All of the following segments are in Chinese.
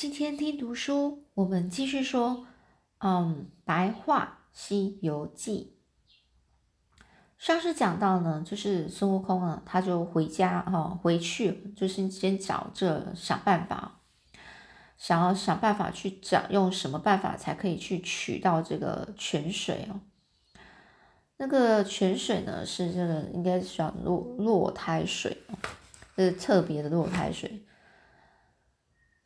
今天听读书，我们继续说，嗯，《白话西游记》。上次讲到呢，就是孙悟空啊，他就回家哈，回去就是先找这想办法，想要想办法去找用什么办法才可以去取到这个泉水哦。那个泉水呢，是这个应该是叫落落胎水哦，是特别的落胎水。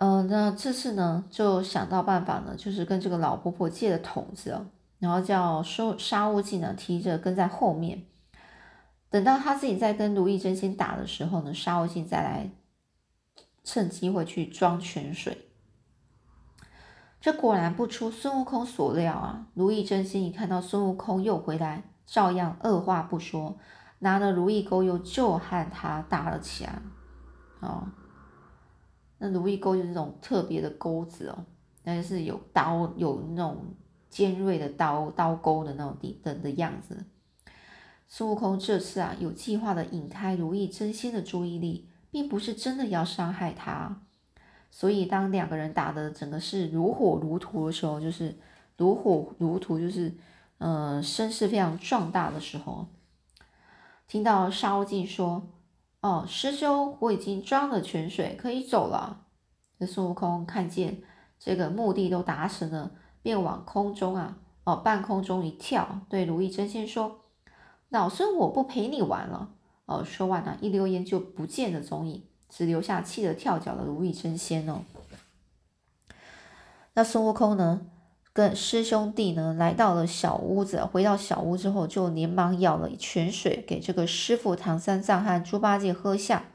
嗯，那这次呢，就想到办法呢，就是跟这个老婆婆借了桶子哦，然后叫收沙悟净呢提着跟在后面，等到他自己在跟如意真仙打的时候呢，沙悟净再来趁机会去装泉水。这果然不出孙悟空所料啊！如意真仙一看到孙悟空又回来，照样二话不说，拿了如意钩又就和他打了起来，哦。那如意钩就是这种特别的钩子哦，那是有刀，有那种尖锐的刀刀钩的那种地的的样子。孙悟空这次啊，有计划的引开如意真仙的注意力，并不是真的要伤害他。所以当两个人打的整个是如火如荼的时候，就是如火如荼，就是呃声势非常壮大的时候，听到沙悟净说。哦，师兄，我已经装了泉水，可以走了。这孙悟空看见这个目的都达成了，便往空中啊，哦，半空中一跳，对如意真仙说：“老孙我不陪你玩了。”哦，说完呢，一溜烟就不见了踪影，只留下气得跳脚的如意真仙哦。那孙悟空呢？跟师兄弟呢来到了小屋子，回到小屋之后，就连忙舀了泉水给这个师傅唐三藏和猪八戒喝下。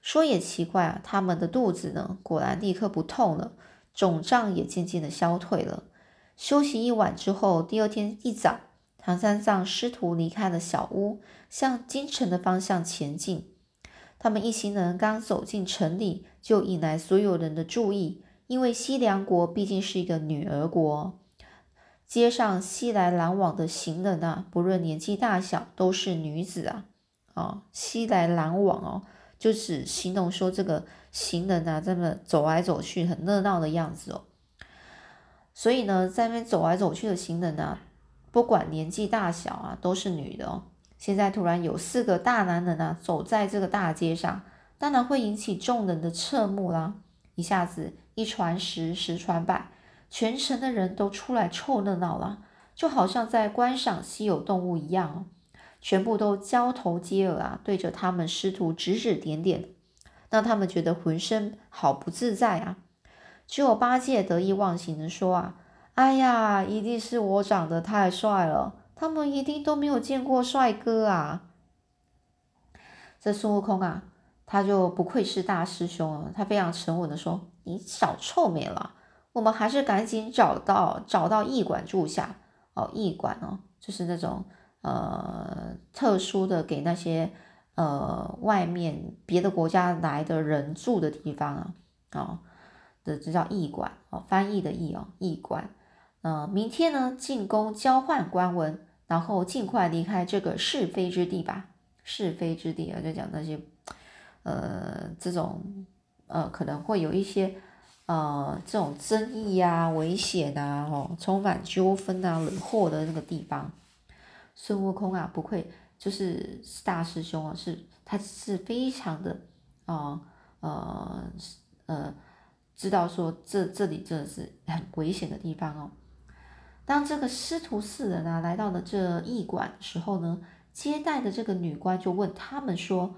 说也奇怪啊，他们的肚子呢果然立刻不痛了，肿胀也渐渐的消退了。休息一晚之后，第二天一早，唐三藏师徒离开了小屋，向京城的方向前进。他们一行人刚走进城里，就引来所有人的注意。因为西凉国毕竟是一个女儿国，街上熙来攘往的行人啊，不论年纪大小，都是女子啊，啊，熙来攘往哦，就只形容说这个行人啊，这么走来走去很热闹的样子哦。所以呢，在那边走来走去的行人啊，不管年纪大小啊，都是女的哦。现在突然有四个大男人啊，走在这个大街上，当然会引起众人的侧目啦，一下子。一传十，十传百，全城的人都出来凑热闹了，就好像在观赏稀有动物一样哦。全部都交头接耳啊，对着他们师徒指指点点，让他们觉得浑身好不自在啊。只有八戒得意忘形的说啊：“哎呀，一定是我长得太帅了，他们一定都没有见过帅哥啊。”这孙悟空啊，他就不愧是大师兄啊，他非常沉稳的说。你少臭美了，我们还是赶紧找到找到驿馆住下哦。驿馆哦，就是那种呃特殊的给那些呃外面别的国家来的人住的地方啊，哦的这叫驿馆哦，翻译的译哦，驿馆。呃，明天呢进宫交换官文，然后尽快离开这个是非之地吧。是非之地啊，就讲那些呃这种。呃，可能会有一些呃这种争议啊、危险啊、哦，充满纠纷啊、惹祸的那个地方。孙悟空啊，不愧就是大师兄啊，是他是非常的啊呃呃，知道说这这里真的是很危险的地方哦。当这个师徒四人啊来到了这驿馆的时候呢，接待的这个女官就问他们说：“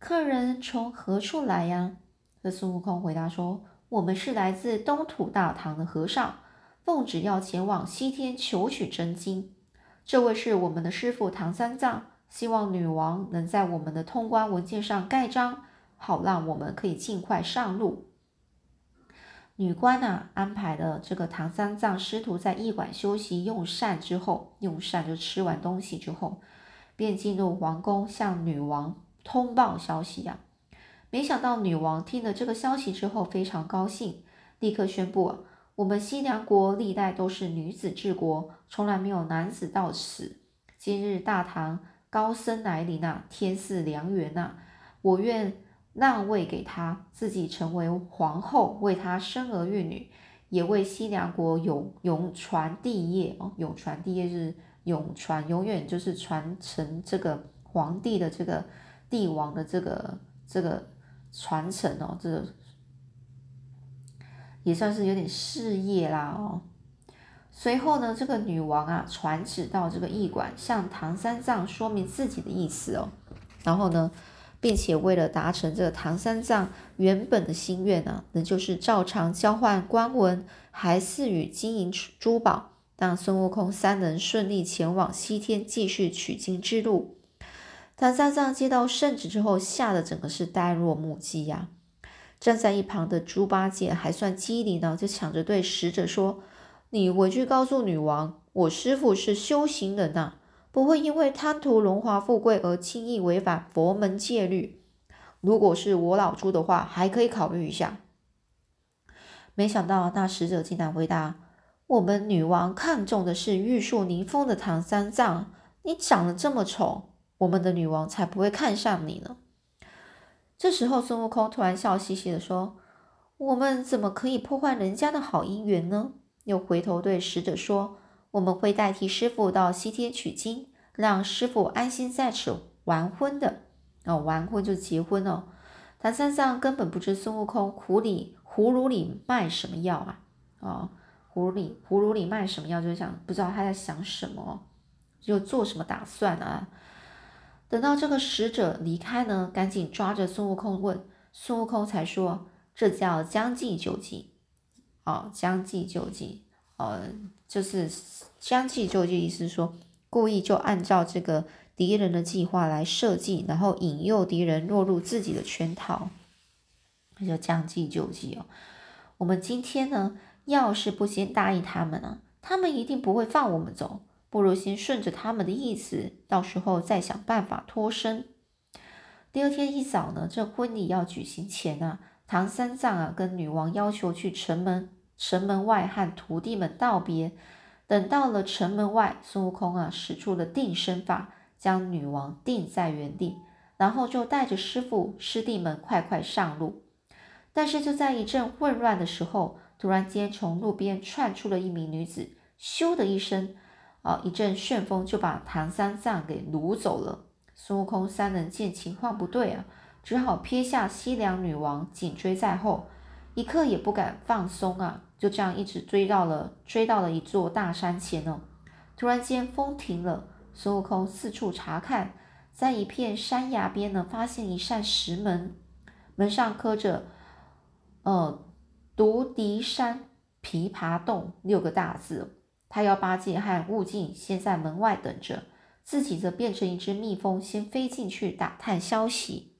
客人从何处来呀？”这孙悟空回答说：“我们是来自东土大唐的和尚，奉旨要前往西天求取真经。这位是我们的师傅唐三藏，希望女王能在我们的通关文件上盖章，好让我们可以尽快上路。”女官呢，安排了这个唐三藏师徒在驿馆休息用膳之后，用膳就吃完东西之后，便进入皇宫向女王通报消息呀。没想到女王听了这个消息之后非常高兴，立刻宣布：我们西凉国历代都是女子治国，从来没有男子到此。今日大唐高僧来临啊，天赐良缘呐！我愿让位给他，自己成为皇后，为他生儿育女，也为西凉国永永传帝业哦。永传帝业是永传，永远就是传承这个皇帝的这个帝王的这个这个传承哦，这也算是有点事业啦哦。随后呢，这个女王啊传旨到这个驿馆，向唐三藏说明自己的意思哦。然后呢，并且为了达成这个唐三藏原本的心愿呢，那就是照常交换官文，还赐予金银珠宝，让孙悟空三人顺利前往西天继续取经之路。唐三藏接到圣旨之后，吓得整个是呆若木鸡呀。站在一旁的猪八戒还算机灵呢，就抢着对使者说。你回去告诉女王，我师父是修行人呐，不会因为贪图荣华富贵而轻易违反佛门戒律。如果是我老猪的话，还可以考虑一下。没想到那使者竟然回答：“我们女王看重的是玉树临风的唐三藏，你长得这么丑，我们的女王才不会看上你呢。”这时候，孙悟空突然笑嘻嘻的说：“我们怎么可以破坏人家的好姻缘呢？”又回头对使者说：“我们会代替师傅到西天取经，让师傅安心在此完婚的。哦，完婚就结婚哦。”唐三藏根本不知孙悟空葫里葫芦里卖什么药啊！哦，葫芦里葫芦里卖什么药，就想不知道他在想什么，就做什么打算啊？等到这个使者离开呢，赶紧抓着孙悟空问，孙悟空才说：“这叫将计就计。”哦，将计就计，呃，就是将计就计，意思是说故意就按照这个敌人的计划来设计，然后引诱敌人落入自己的圈套，那就将计就计哦。我们今天呢，要是不先答应他们呢，他们一定不会放我们走，不如先顺着他们的意思，到时候再想办法脱身。第二天一早呢，这婚礼要举行前啊，唐三藏啊跟女王要求去城门。城门外和徒弟们道别，等到了城门外，孙悟空啊使出了定身法，将女王定在原地，然后就带着师傅师弟们快快上路。但是就在一阵混乱的时候，突然间从路边窜出了一名女子，咻的一声，啊，一阵旋风就把唐三藏给掳走了。孙悟空三人见情况不对啊，只好撇下西凉女王，紧追在后，一刻也不敢放松啊。就这样一直追到了，追到了一座大山前哦。突然间风停了，孙悟空四处查看，在一片山崖边呢，发现一扇石门，门上刻着“呃，独敌山琵琶洞”六个大字。他要八戒和悟净先在门外等着，自己则变成一只蜜蜂，先飞进去打探消息。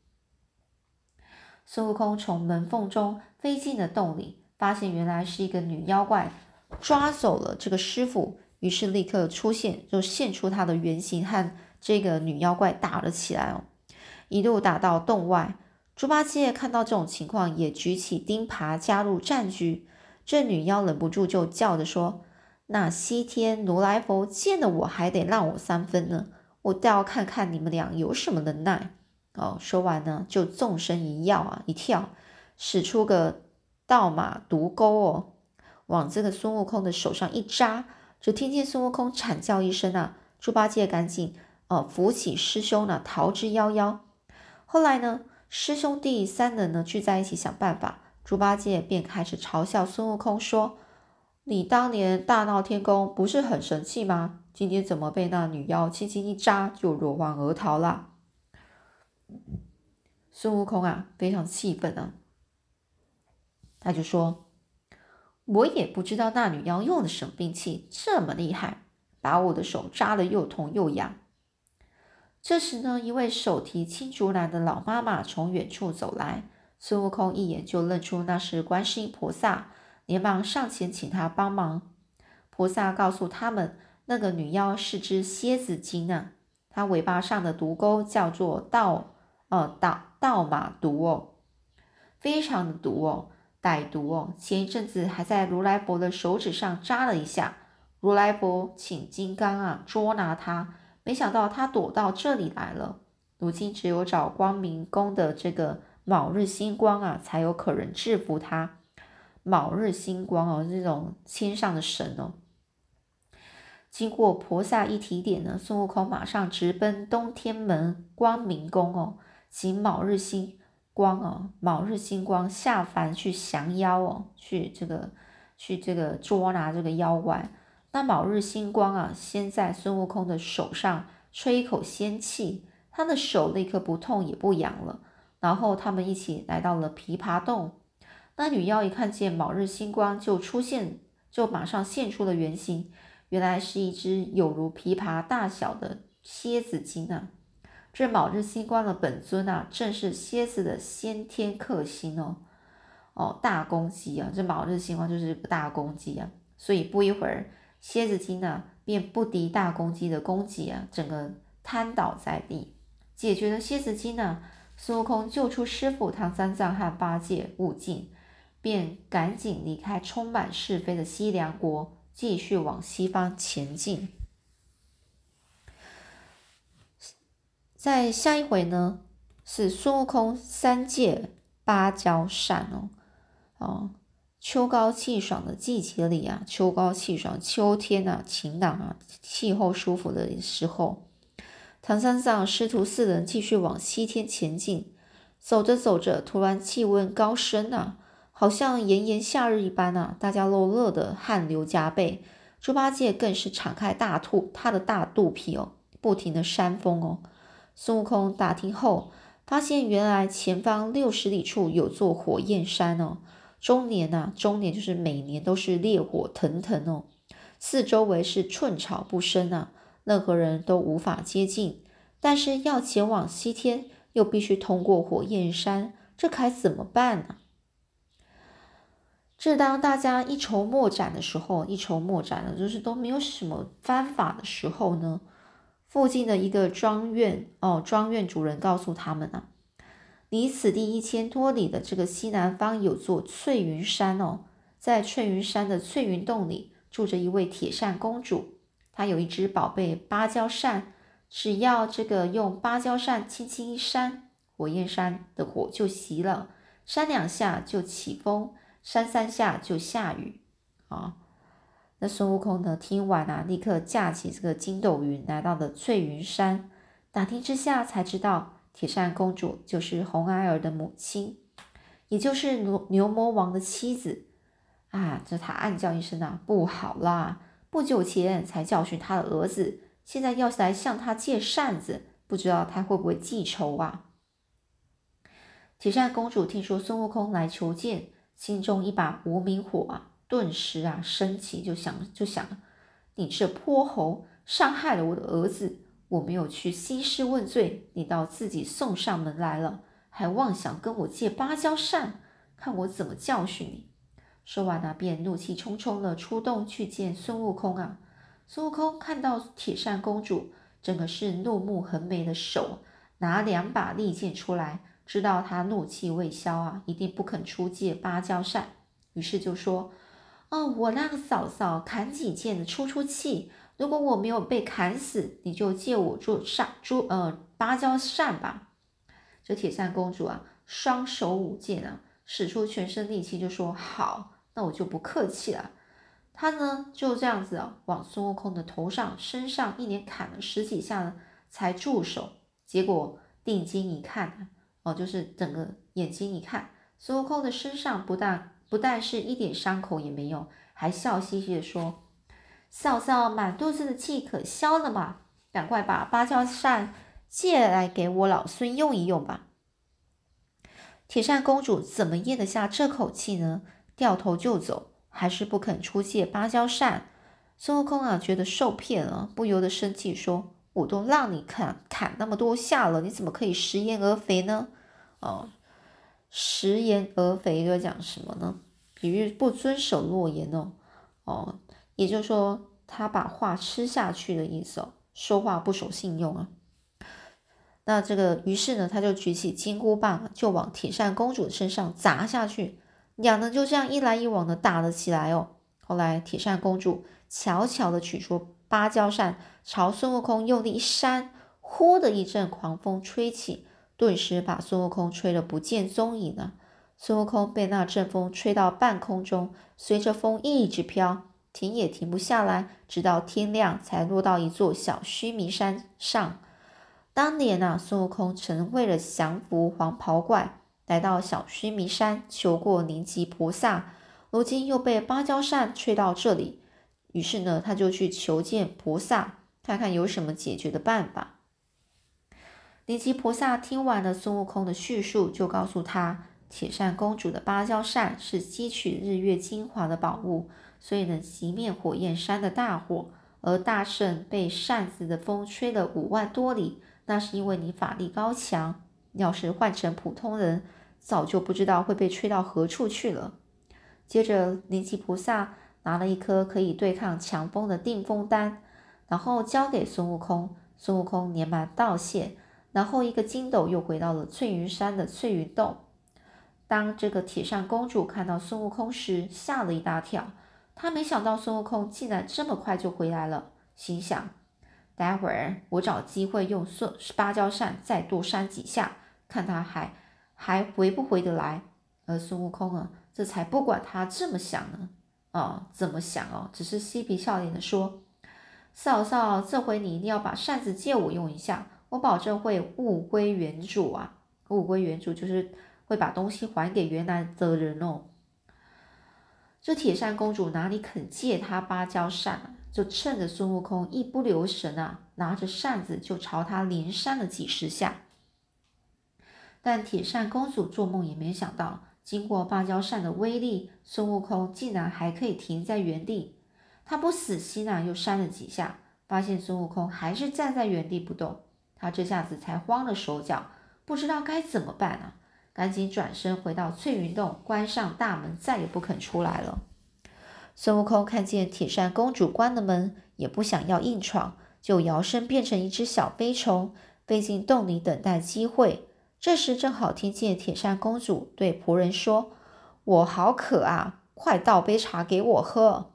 孙悟空从门缝中飞进了洞里。发现原来是一个女妖怪抓走了这个师傅，于是立刻出现，就现出他的原形，和这个女妖怪打了起来哦，一路打到洞外。猪八戒看到这种情况，也举起钉耙加入战局。这女妖忍不住就叫着说：“那西天如来佛见了我还得让我三分呢，我倒要看看你们俩有什么能耐。”哦，说完呢，就纵身一跃啊，一跳，使出个。倒马毒钩哦，往这个孙悟空的手上一扎，只听见孙悟空惨叫一声啊！猪八戒赶紧哦扶起师兄呢，逃之夭夭。后来呢，师兄弟三人呢聚在一起想办法，猪八戒便开始嘲笑孙悟空说：“你当年大闹天宫不是很神气吗？今天怎么被那女妖轻轻一扎就落荒而逃了？”孙悟空啊，非常气愤啊！他就说：“我也不知道那女妖用的什么兵器这么厉害，把我的手扎得又痛又痒。”这时呢，一位手提青竹篮的老妈妈从远处走来，孙悟空一眼就认出那是观世音菩萨，连忙上前请他帮忙。菩萨告诉他们，那个女妖是只蝎子精啊，它尾巴上的毒钩叫做倒呃倒倒马毒哦，非常的毒哦。歹毒哦！前一阵子还在如来佛的手指上扎了一下，如来佛请金刚啊捉拿他，没想到他躲到这里来了。如今只有找光明宫的这个卯日星光啊，才有可能制服他。卯日星光哦，这种天上的神哦。经过菩萨一提点呢，孙悟空马上直奔东天门光明宫哦，请卯日星光哦，卯日星光下凡去降妖哦，去这个去这个捉拿这个妖怪。那卯日星光啊，先在孙悟空的手上吹一口仙气，他的手立刻不痛也不痒了。然后他们一起来到了琵琶洞。那女妖一看见卯日星光，就出现，就马上现出了原形。原来是一只有如琵琶大小的蝎子精啊！这卯日星光的本尊啊，正是蝎子的先天克星哦。哦，大公鸡啊，这卯日星光就是个大公鸡啊。所以不一会儿，蝎子精呢便不敌大公鸡的攻击啊，整个瘫倒在地。解决了蝎子精呢，孙悟空救出师傅唐三藏和八戒、悟净，便赶紧离开充满是非的西凉国。继续往西方前进。在下一回呢，是孙悟空三借芭蕉扇哦哦，秋高气爽的季节里啊，秋高气爽，秋天啊，晴朗啊，气候舒服的时候，唐三藏师徒四人继续往西天前进。走着走着，突然气温高升啊！好像炎炎夏日一般啊！大家都热得汗流浃背，猪八戒更是敞开大肚，他的大肚皮哦，不停的扇风哦。孙悟空打听后，发现原来前方六十里处有座火焰山哦，终年呐，终年就是每年都是烈火腾腾哦，四周围是寸草不生啊，任何人都无法接近。但是要前往西天，又必须通过火焰山，这该怎么办呢？正当大家一筹莫展的时候，一筹莫展的，就是都没有什么方法的时候呢，附近的一个庄院哦，庄院主人告诉他们啊，离此地一千多里的这个西南方有座翠云山哦，在翠云山的翠云洞里住着一位铁扇公主，她有一只宝贝芭蕉扇，只要这个用芭蕉扇轻轻一扇，火焰山的火就熄了，扇两下就起风。扇三下就下雨啊！那孙悟空呢？听完啊，立刻架起这个筋斗云，来到了翠云山。打听之下才知道，铁扇公主就是红孩儿的母亲，也就是牛牛魔王的妻子啊！这他暗叫一声啊，不好啦！不久前才教训他的儿子，现在要是来向他借扇子，不知道他会不会记仇啊？铁扇公主听说孙悟空来求见。心中一把无名火啊，顿时啊升起，就想就想，你这泼猴，伤害了我的儿子，我没有去兴师问罪，你倒自己送上门来了，还妄想跟我借芭蕉扇，看我怎么教训你！说完呢，便怒气冲冲的出洞去见孙悟空啊。孙悟空看到铁扇公主，整个是怒目横眉的手，拿两把利剑出来。知道他怒气未消啊，一定不肯出借芭蕉扇，于是就说：“哦，我那个嫂嫂砍几剑出出气，如果我没有被砍死，你就借我做扇珠呃芭蕉扇吧。”这铁扇公主啊，双手舞剑啊，使出全身力气，就说：“好，那我就不客气了。”她呢就这样子，往孙悟空的头上、身上一连砍了十几下呢，才住手。结果定睛一看。就是整个眼睛一看，孙悟空的身上不但不但是一点伤口也没有，还笑嘻嘻的说：“嫂嫂满肚子的气可消了嘛，赶快把芭蕉扇借来给我老孙用一用吧。”铁扇公主怎么咽得下这口气呢？掉头就走，还是不肯出借芭蕉扇。孙悟空啊，觉得受骗了，不由得生气说：“我都让你砍砍那么多下了，你怎么可以食言而肥呢？”哦，食言而肥又讲什么呢？比喻不遵守诺言哦。哦，也就是说他把话吃下去的意思哦，说话不守信用啊。那这个于是呢，他就举起金箍棒，就往铁扇公主身上砸下去。两人就这样一来一往的打了起来哦。后来铁扇公主悄悄的取出芭蕉扇，朝孙悟空用力一扇，呼的一阵狂风吹起。顿时把孙悟空吹得不见踪影了。孙悟空被那阵风吹到半空中，随着风一直飘，停也停不下来，直到天亮才落到一座小须弥山上。当年啊，孙悟空曾为了降服黄袍怪，来到小须弥山求过灵吉菩萨，如今又被芭蕉扇吹到这里，于是呢，他就去求见菩萨，看看有什么解决的办法。灵吉菩萨听完了孙悟空的叙述，就告诉他，铁扇公主的芭蕉扇是汲取日月精华的宝物，所以能熄灭火焰山的大火。而大圣被扇子的风吹了五万多里，那是因为你法力高强。要是换成普通人，早就不知道会被吹到何处去了。接着，灵吉菩萨拿了一颗可以对抗强风的定风丹，然后交给孙悟空。孙悟空连忙道谢。然后，一个筋斗又回到了翠云山的翠云洞。当这个铁扇公主看到孙悟空时，吓了一大跳。她没想到孙悟空竟然这么快就回来了，心想：待会儿我找机会用孙芭蕉扇再多扇几下，看他还还回不回得来。而孙悟空啊，这才不管他这么想呢。哦，怎么想哦？只是嬉皮笑脸的说：“嫂嫂，这回你一定要把扇子借我用一下。”我保证会物归原主啊！物归原主就是会把东西还给原来的人哦。这铁扇公主哪里肯借他芭蕉扇啊？就趁着孙悟空一不留神啊，拿着扇子就朝他连扇了几十下。但铁扇公主做梦也没想到，经过芭蕉扇的威力，孙悟空竟然还可以停在原地。他不死心啊，又扇了几下，发现孙悟空还是站在原地不动。他这下子才慌了手脚，不知道该怎么办啊！赶紧转身回到翠云洞，关上大门，再也不肯出来了。孙悟空看见铁扇公主关了门，也不想要硬闯，就摇身变成一只小飞虫，飞进洞里等待机会。这时正好听见铁扇公主对仆人说：“我好渴啊，快倒杯茶给我喝。”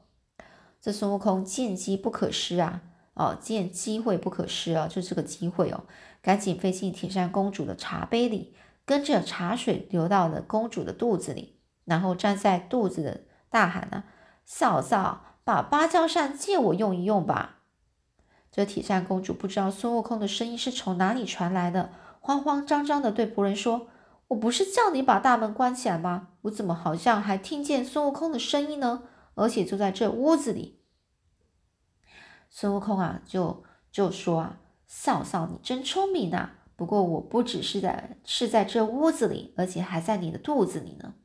这孙悟空见机不可失啊！哦，见机会不可失啊，就这个机会哦，赶紧飞进铁扇公主的茶杯里，跟着茶水流到了公主的肚子里，然后站在肚子的大喊呢：“嫂嫂，把芭蕉扇借我用一用吧。”这铁扇公主不知道孙悟空的声音是从哪里传来的，慌慌张张的对仆人说：“我不是叫你把大门关起来吗？我怎么好像还听见孙悟空的声音呢？而且就在这屋子里。”孙悟空啊，就就说啊，嫂嫂你真聪明呐！不过我不只是在是在这屋子里，而且还在你的肚子里呢。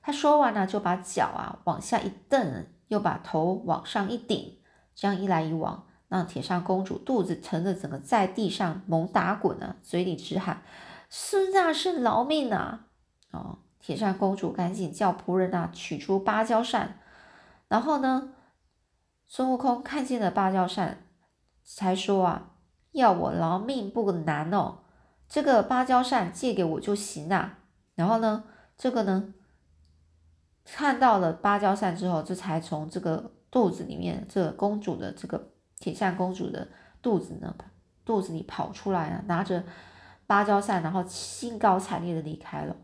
他说完呢，就把脚啊往下一蹬，又把头往上一顶，这样一来一往，让铁扇公主肚子疼的整个在地上猛打滚呢，嘴里直喊：“孙大圣饶命啊！”哦，铁扇公主赶紧叫仆人啊取出芭蕉扇，然后呢。孙悟空看见了芭蕉扇，才说啊：“要我饶命不难哦，这个芭蕉扇借给我就行了。”然后呢，这个呢，看到了芭蕉扇之后，这才从这个肚子里面，这公主的这个铁扇公主的肚子呢，肚子里跑出来了，拿着芭蕉扇，然后兴高采烈的离开了。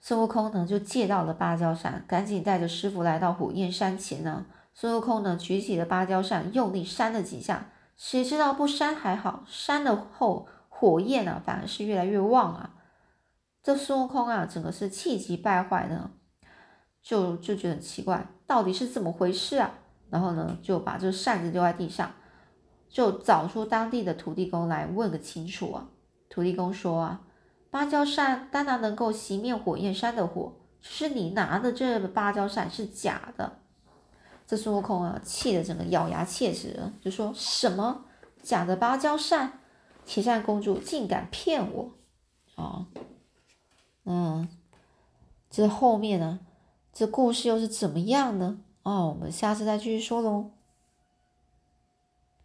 孙悟空呢，就借到了芭蕉扇，赶紧带着师傅来到火焰山前呢。孙悟空呢，举起了芭蕉扇，用力扇了几下，谁知道不扇还好，扇了后火焰呢，反而是越来越旺啊。这孙悟空啊，整个是气急败坏呢，就就觉得很奇怪，到底是怎么回事啊？然后呢，就把这扇子丢在地上，就找出当地的土地公来问个清楚啊。土地公说啊。芭蕉扇当然能够熄灭火焰山的火，只是你拿的这芭蕉扇是假的。这孙悟空啊，气得整个咬牙切齿，就说什么假的芭蕉扇，铁扇公主竟敢骗我！啊，嗯，这后面呢，这故事又是怎么样呢？哦，我们下次再继续说喽。